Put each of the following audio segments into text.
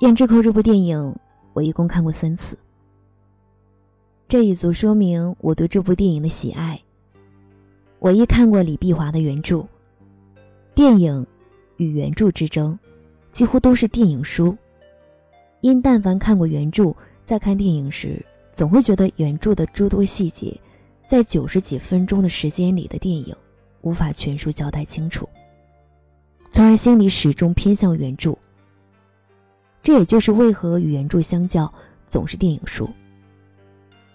胭脂扣这部电影，我一共看过三次。这一足说明我对这部电影的喜爱。我一看过李碧华的原著，电影与原著之争，几乎都是电影书。因但凡看过原著，在看电影时，总会觉得原著的诸多细节，在九十几分钟的时间里的电影，无法全数交代清楚，从而心里始终偏向原著。这也就是为何与原著相较总是电影书。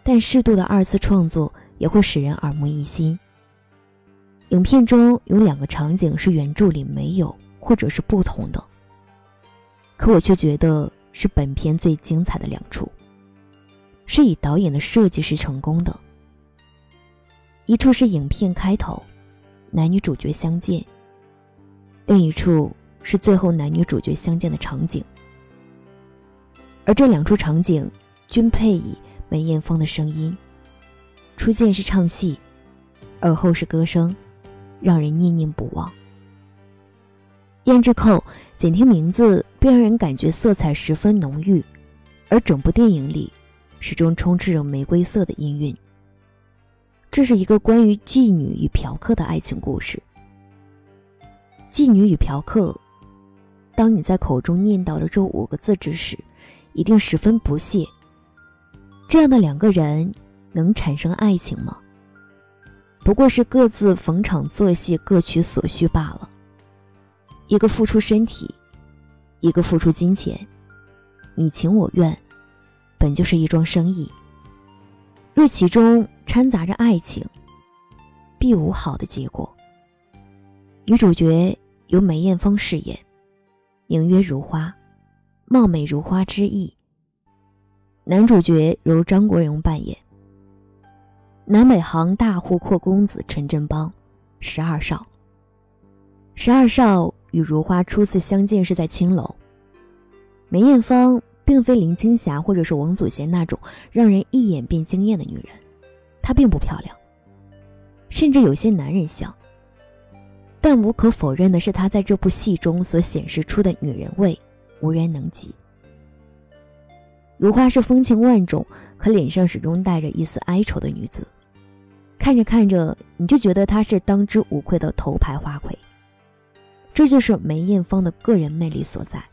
但适度的二次创作也会使人耳目一新。影片中有两个场景是原著里没有或者是不同的，可我却觉得是本片最精彩的两处，是以导演的设计是成功的。一处是影片开头，男女主角相见；另一处是最后男女主角相见的场景。而这两处场景均配以梅艳芳的声音，初见是唱戏，而后是歌声，让人念念不忘。胭脂扣，仅听名字便让人感觉色彩十分浓郁，而整部电影里始终充斥着玫瑰色的音韵。这是一个关于妓女与嫖客的爱情故事。妓女与嫖客，当你在口中念叨了这五个字之时。一定十分不屑。这样的两个人能产生爱情吗？不过是各自逢场作戏，各取所需罢了。一个付出身体，一个付出金钱，你情我愿，本就是一桩生意。若其中掺杂着爱情，必无好的结果。女主角由梅艳芳饰演，名曰如花。貌美如花之意。男主角由张国荣扮演。南北行大户阔公子陈振邦，十二少。十二少与如花初次相见是在青楼。梅艳芳并非林青霞或者是王祖贤那种让人一眼便惊艳的女人，她并不漂亮，甚至有些男人像。但无可否认的是，她在这部戏中所显示出的女人味。无人能及。如花是风情万种，可脸上始终带着一丝哀愁的女子。看着看着，你就觉得她是当之无愧的头牌花魁。这就是梅艳芳的个人魅力所在。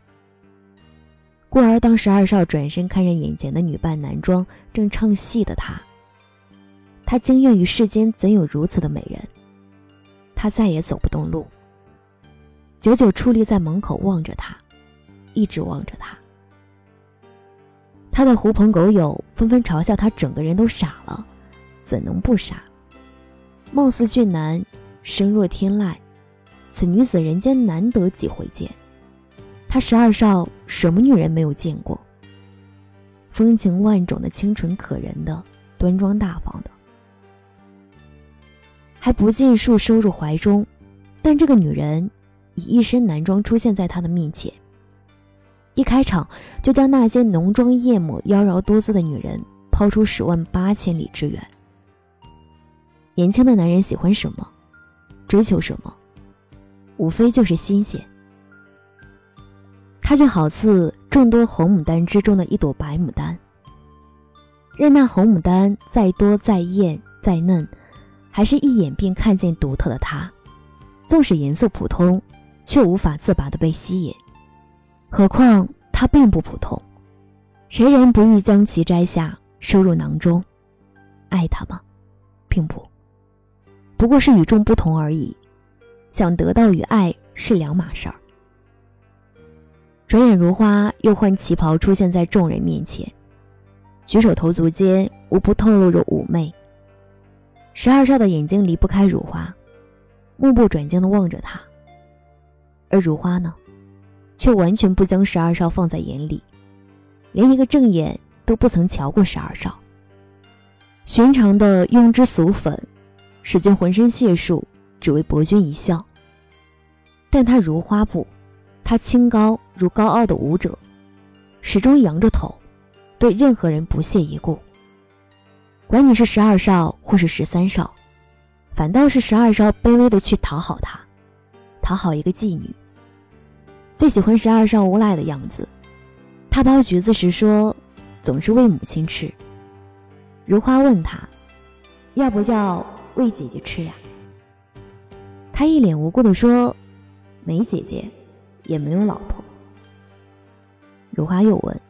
故而，当十二少转身看着眼前的女扮男装正唱戏的她，他惊艳于世间怎有如此的美人。他再也走不动路，久久矗立在门口望着他。一直望着他，他的狐朋狗友纷纷嘲笑他，整个人都傻了，怎能不傻？貌似俊男，声若天籁，此女子人间难得几回见。他十二少什么女人没有见过？风情万种的，清纯可人的，端庄大方的，还不尽数收入怀中。但这个女人以一身男装出现在他的面前。一开场就将那些浓妆艳抹、妖娆多姿的女人抛出十万八千里之远。年轻的男人喜欢什么，追求什么，无非就是新鲜。他就好似众多红牡丹之中的一朵白牡丹，任那红牡丹再多、再艳、再嫩，还是一眼便看见独特的他。纵使颜色普通，却无法自拔的被吸引。何况他并不普通，谁人不欲将其摘下收入囊中？爱她吗？并不，不过是与众不同而已。想得到与爱是两码事儿。转眼如花又换旗袍出现在众人面前，举手投足间无不透露着妩媚。十二少的眼睛离不开如花，目不转睛地望着她，而如花呢？却完全不将十二少放在眼里，连一个正眼都不曾瞧过十二少。寻常的庸脂俗粉，使尽浑身解数，只为博君一笑。但他如花不，他清高如高傲的舞者，始终仰着头，对任何人不屑一顾。管你是十二少或是十三少，反倒是十二少卑微的去讨好他，讨好一个妓女。最喜欢十二少无赖的样子，他剥橘子时说：“总是喂母亲吃。”如花问他：“要不要喂姐姐吃呀？”他一脸无辜的说：“没姐姐，也没有老婆。”如花又问：“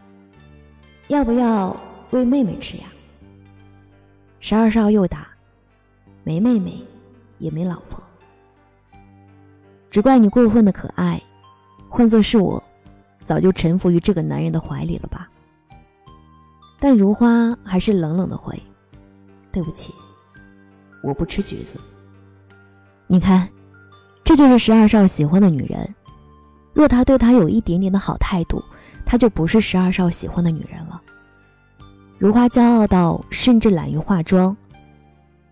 要不要喂妹妹吃呀？”十二少又答：“没妹妹，也没老婆。”只怪你过分的可爱，换做是我，早就臣服于这个男人的怀里了吧。但如花还是冷冷的回：“对不起，我不吃橘子。”你看，这就是十二少喜欢的女人。若他对他有一点点的好态度，她就不是十二少喜欢的女人了。如花骄傲到甚至懒于化妆，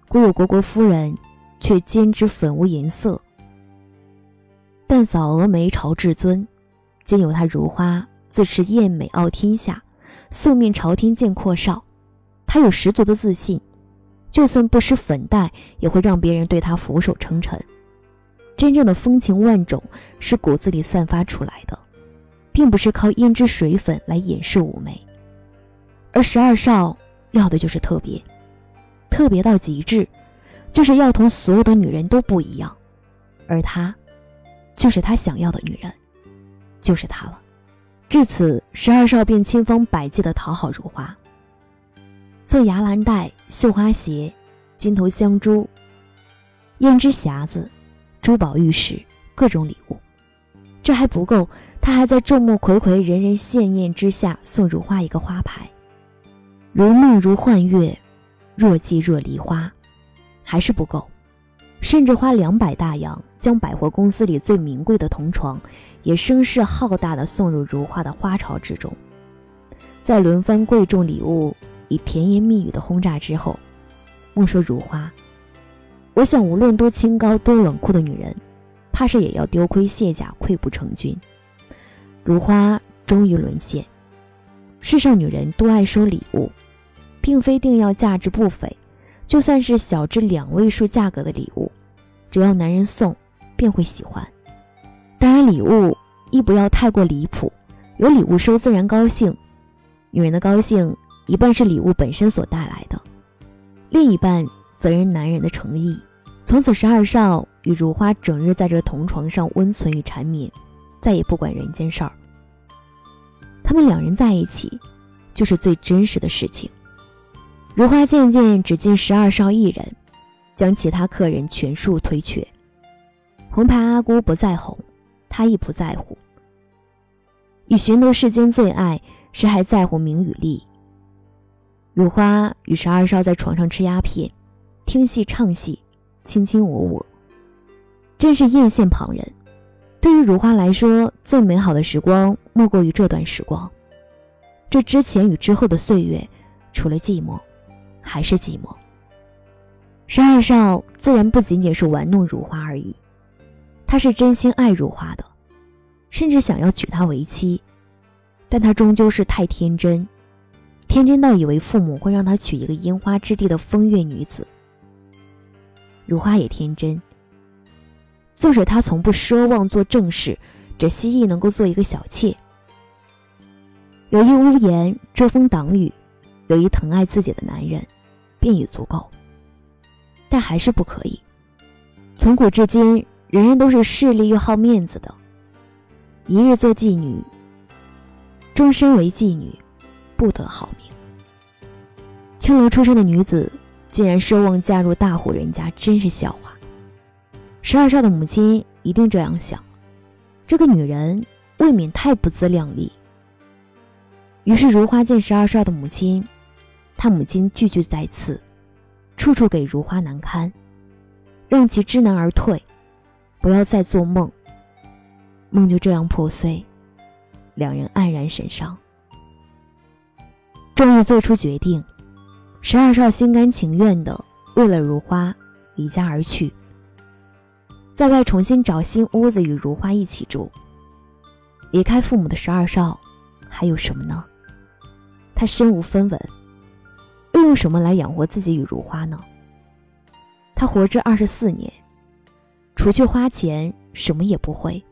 故有虢国夫人，却兼之粉无颜色。但扫蛾眉朝至尊，今有她如花自持艳美傲天下，素面朝天见阔少。她有十足的自信，就算不施粉黛，也会让别人对她俯首称臣。真正的风情万种是骨子里散发出来的，并不是靠胭脂水粉来掩饰妩媚。而十二少要的就是特别，特别到极致，就是要同所有的女人都不一样，而她。就是他想要的女人，就是她了。至此，十二少便千方百计地讨好如花，送牙兰带、绣花鞋、金头香珠、胭脂匣子、珠宝玉石，各种礼物。这还不够，他还在众目睽睽、人人羡艳之下送如花一个花牌：如梦如幻月，若即若离花。还是不够，甚至花两百大洋。将百货公司里最名贵的铜床，也声势浩大的送入如花的花巢之中。在轮番贵重礼物以甜言蜜语的轰炸之后，莫说如花，我想无论多清高多冷酷的女人，怕是也要丢盔卸甲，溃不成军。如花终于沦陷。世上女人多爱收礼物，并非定要价值不菲，就算是小至两位数价格的礼物，只要男人送。便会喜欢，当然礼物亦不要太过离谱，有礼物收自然高兴。女人的高兴一半是礼物本身所带来的，另一半则是男人的诚意。从此，十二少与如花整日在这同床上温存与缠绵，再也不管人间事儿。他们两人在一起，就是最真实的事情。如花渐渐只见十二少一人，将其他客人全数推却。红牌阿姑不再红，她亦不在乎。以寻得世间最爱，谁还在乎名与利？如花与十二少在床上吃鸦片，听戏唱戏，卿卿我我，真是艳羡旁人。对于如花来说，最美好的时光莫过于这段时光。这之前与之后的岁月，除了寂寞，还是寂寞。十二少自然不仅仅是玩弄如花而已。他是真心爱如花的，甚至想要娶她为妻，但他终究是太天真，天真到以为父母会让他娶一个烟花之地的风月女子。如花也天真，纵使他从不奢望做正事，只希冀能够做一个小妾，有一屋檐遮风挡雨，有一疼爱自己的男人，便已足够。但还是不可以，从古至今。人人都是势利又好面子的，一日做妓女，终身为妓女，不得好名。青楼出身的女子，竟然奢望嫁入大户人家，真是笑话。十二少的母亲一定这样想，这个女人未免太不自量力。于是如花见十二少的母亲，她母亲句句在刺，处处给如花难堪，让其知难而退。不要再做梦，梦就这样破碎，两人黯然神伤。终于做出决定，十二少心甘情愿的为了如花离家而去，在外重新找新屋子与如花一起住。离开父母的十二少还有什么呢？他身无分文，又用什么来养活自己与如花呢？他活着二十四年。除去花钱，什么也不会；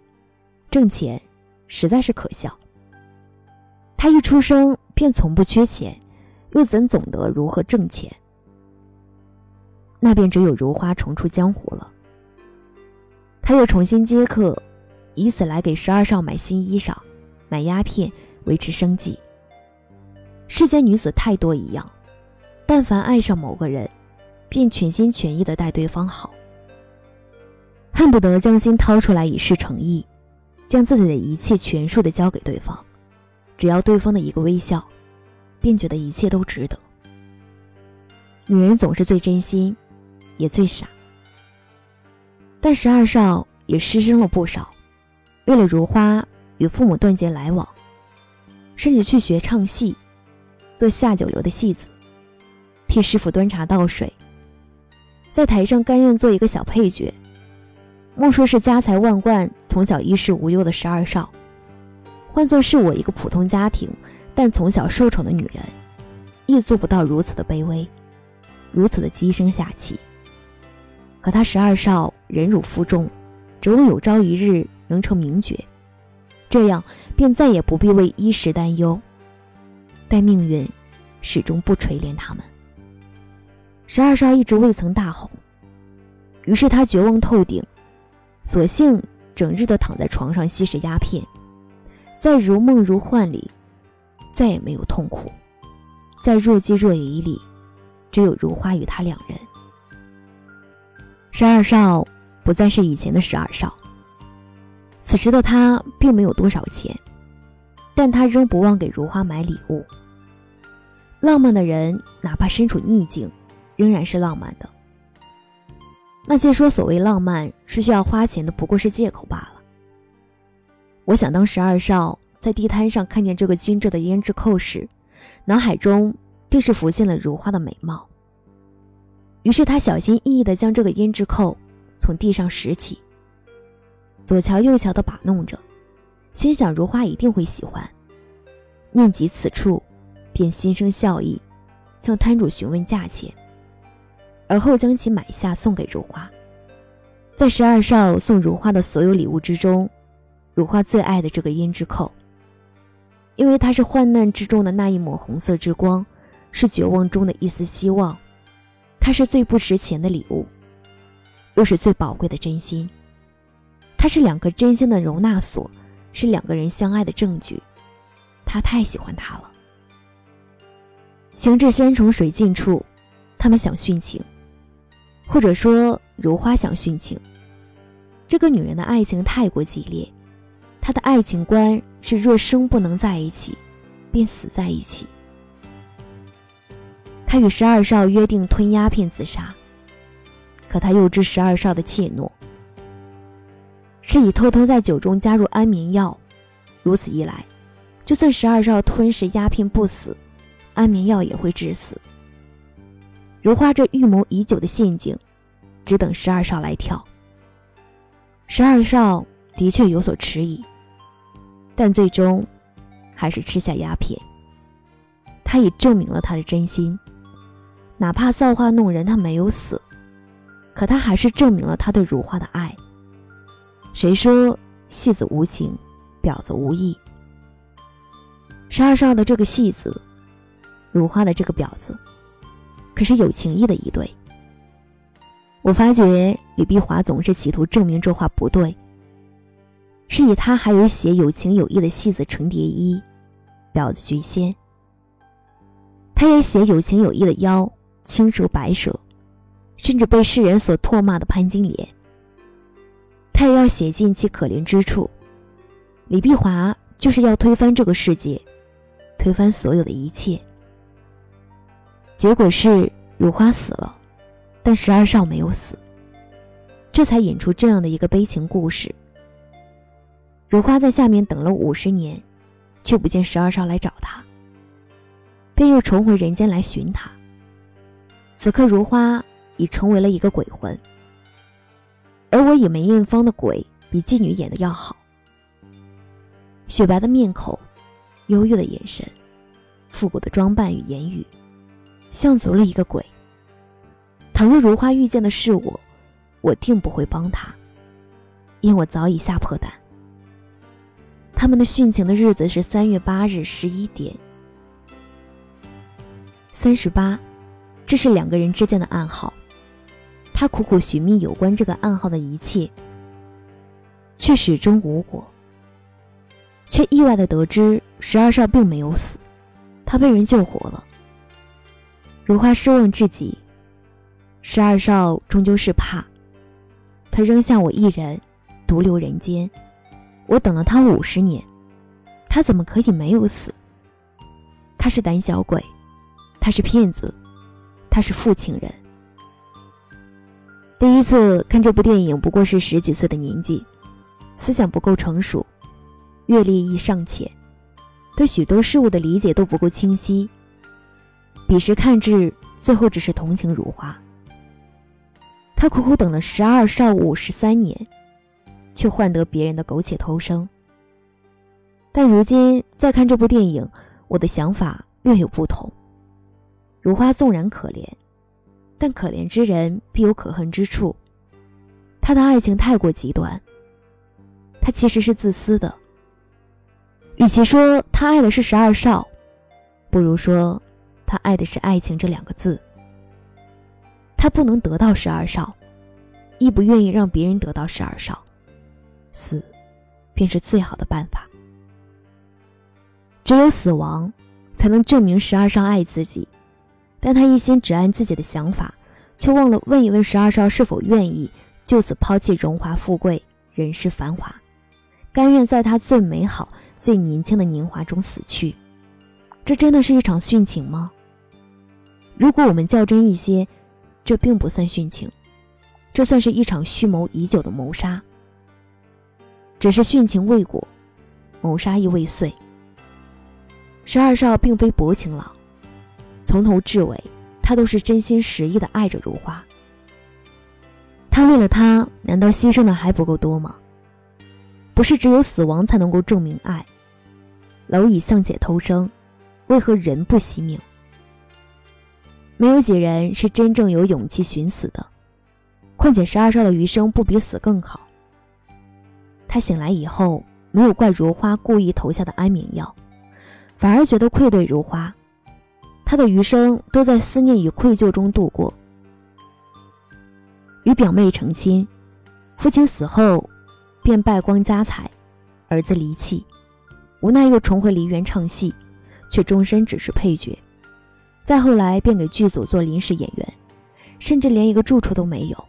挣钱，实在是可笑。他一出生便从不缺钱，又怎懂得如何挣钱？那便只有如花重出江湖了。他又重新接客，以此来给十二少买新衣裳、买鸦片，维持生计。世间女子太多一样，但凡爱上某个人，便全心全意的待对方好，恨不得将心掏出来以示诚意，将自己的一切全数的交给对方，只要对方的一个微笑，便觉得一切都值得。女人总是最真心，也最傻。但十二少也失声了不少，为了如花与父母断绝来往，甚至去学唱戏。做下九流的戏子，替师傅端茶倒水，在台上甘愿做一个小配角。莫说是家财万贯、从小衣食无忧的十二少，换作是我一个普通家庭但从小受宠的女人，亦做不到如此的卑微，如此的低声下气。可他十二少忍辱负重，只望有朝一日能成名角，这样便再也不必为衣食担忧。但命运始终不垂怜他们。十二少一直未曾大红，于是他绝望透顶，索性整日的躺在床上吸食鸦片，在如梦如幻里，再也没有痛苦，在若即若离里，只有如花与他两人。十二少不再是以前的十二少，此时的他并没有多少钱，但他仍不忘给如花买礼物。浪漫的人，哪怕身处逆境，仍然是浪漫的。那些说所谓浪漫是需要花钱的，不过是借口罢了。我想当十二少在地摊上看见这个精致的胭脂扣时，脑海中定是浮现了如花的美貌。于是他小心翼翼地将这个胭脂扣从地上拾起，左瞧右瞧地把弄着，心想如花一定会喜欢。念及此处。便心生笑意，向摊主询问价钱，而后将其买下送给如花。在十二少送如花的所有礼物之中，如花最爱的这个胭脂扣，因为它是患难之中的那一抹红色之光，是绝望中的一丝希望，它是最不值钱的礼物，又是最宝贵的真心。它是两个真心的容纳所，是两个人相爱的证据。他太喜欢它了。行至山重水尽处，他们想殉情，或者说如花想殉情。这个女人的爱情太过激烈，她的爱情观是若生不能在一起，便死在一起。她与十二少约定吞鸦片自杀，可她又知十二少的怯懦，是以偷偷在酒中加入安眠药。如此一来，就算十二少吞噬鸦片不死。安眠药也会致死。如花这预谋已久的陷阱，只等十二少来跳。十二少的确有所迟疑，但最终还是吃下鸦片。他已证明了他的真心，哪怕造化弄人，他没有死，可他还是证明了他对如花的爱。谁说戏子无情，婊子无义？十二少的这个戏子。如花的这个婊子，可是有情义的一对。我发觉李碧华总是企图证明这话不对，是以他还有写有情有义的戏子程蝶衣，婊子菊仙。他也写有情有义的妖青蛇白蛇，甚至被世人所唾骂的潘金莲。他也要写尽其可怜之处。李碧华就是要推翻这个世界，推翻所有的一切。结果是如花死了，但十二少没有死，这才引出这样的一个悲情故事。如花在下面等了五十年，却不见十二少来找她，便又重回人间来寻他。此刻如花已成为了一个鬼魂，而我以梅艳芳的鬼比妓女演的要好，雪白的面孔，忧郁的眼神，复古的装扮与言语。像足了一个鬼。倘若如花遇见的是我，我定不会帮他，因我早已吓破胆。他们的殉情的日子是三月八日十一点三十八，这是两个人之间的暗号。他苦苦寻觅有关这个暗号的一切，却始终无果。却意外的得知十二少并没有死，他被人救活了。如花失望至极，十二少终究是怕，他扔下我一人，独留人间。我等了他五十年，他怎么可以没有死？他是胆小鬼，他是骗子，他是负情人。第一次看这部电影不过是十几岁的年纪，思想不够成熟，阅历亦尚浅，对许多事物的理解都不够清晰。彼时看至，最后只是同情如花。他苦苦等了十二少五十三年，却换得别人的苟且偷生。但如今再看这部电影，我的想法略有不同。如花纵然可怜。但可怜之人必有可恨之处。他的爱情太过极端，他其实是自私的。与其说他爱的是十二少，不如说他爱的是爱情这两个字。他不能得到十二少，亦不愿意让别人得到十二少，死，便是最好的办法。只有死亡，才能证明十二少爱自己。但他一心只按自己的想法，却忘了问一问十二少是否愿意就此抛弃荣华富贵、人世繁华，甘愿在他最美好、最年轻的年华中死去。这真的是一场殉情吗？如果我们较真一些，这并不算殉情，这算是一场蓄谋已久的谋杀。只是殉情未果，谋杀亦未遂。十二少并非薄情郎。从头至尾，他都是真心实意的爱着如花。他为了她，难道牺牲的还不够多吗？不是只有死亡才能够证明爱。蝼蚁尚且偷生，为何人不惜命？没有几人是真正有勇气寻死的。况且十二少的余生不比死更好。他醒来以后，没有怪如花故意投下的安眠药，反而觉得愧对如花。他的余生都在思念与愧疚中度过。与表妹成亲，父亲死后，便败光家财，儿子离弃，无奈又重回梨园唱戏，却终身只是配角。再后来，便给剧组做临时演员，甚至连一个住处都没有。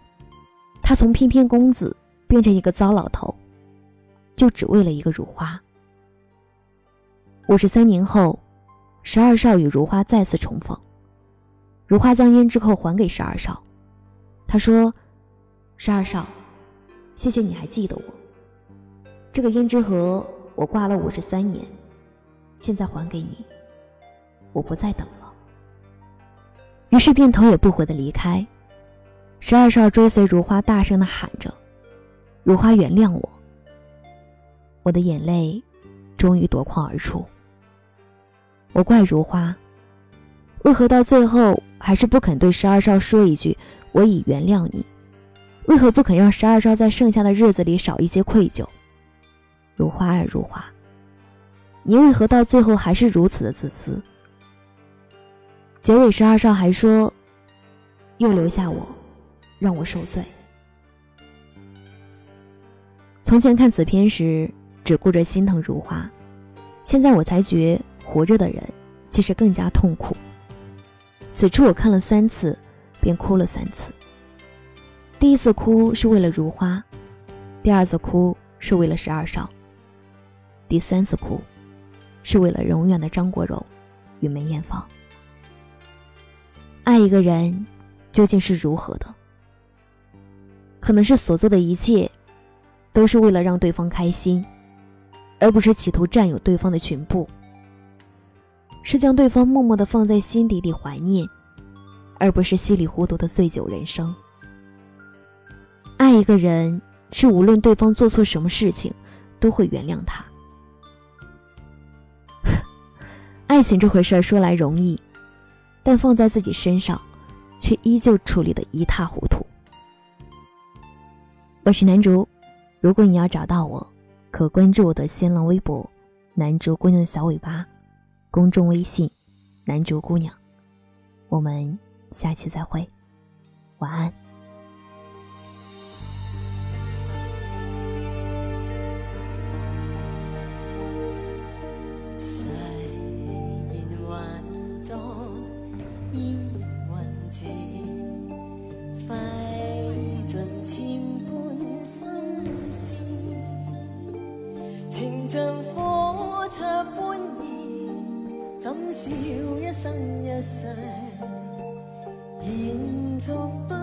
他从翩翩公子变成一个糟老头，就只为了一个如花。五十三年后。十二少与如花再次重逢，如花将胭脂扣还给十二少，他说：“十二少，谢谢你还记得我。这个胭脂盒我挂了五十三年，现在还给你，我不再等了。”于是便头也不回的离开。十二少追随如花，大声的喊着：“如花，原谅我！”我的眼泪终于夺眶而出。我怪如花，为何到最后还是不肯对十二少说一句“我已原谅你”？为何不肯让十二少在剩下的日子里少一些愧疚？如花啊，如花，你为何到最后还是如此的自私？结尾十二少还说：“又留下我，让我受罪。”从前看此片时，只顾着心疼如花，现在我才觉。活着的人其实更加痛苦。此处我看了三次，便哭了三次。第一次哭是为了如花，第二次哭是为了十二少，第三次哭是为了永远的张国荣与梅艳芳。爱一个人究竟是如何的？可能是所做的一切都是为了让对方开心，而不是企图占有对方的全部。是将对方默默的放在心底里怀念，而不是稀里糊涂的醉酒人生。爱一个人是无论对方做错什么事情，都会原谅他。爱情这回事儿说来容易，但放在自己身上，却依旧处理的一塌糊涂。我是南竹，如果你要找到我。可关注我的新浪微博“南竹姑娘的小尾巴”，公众微信“南竹姑娘”。我们下期再会，晚安。一生一世，延续不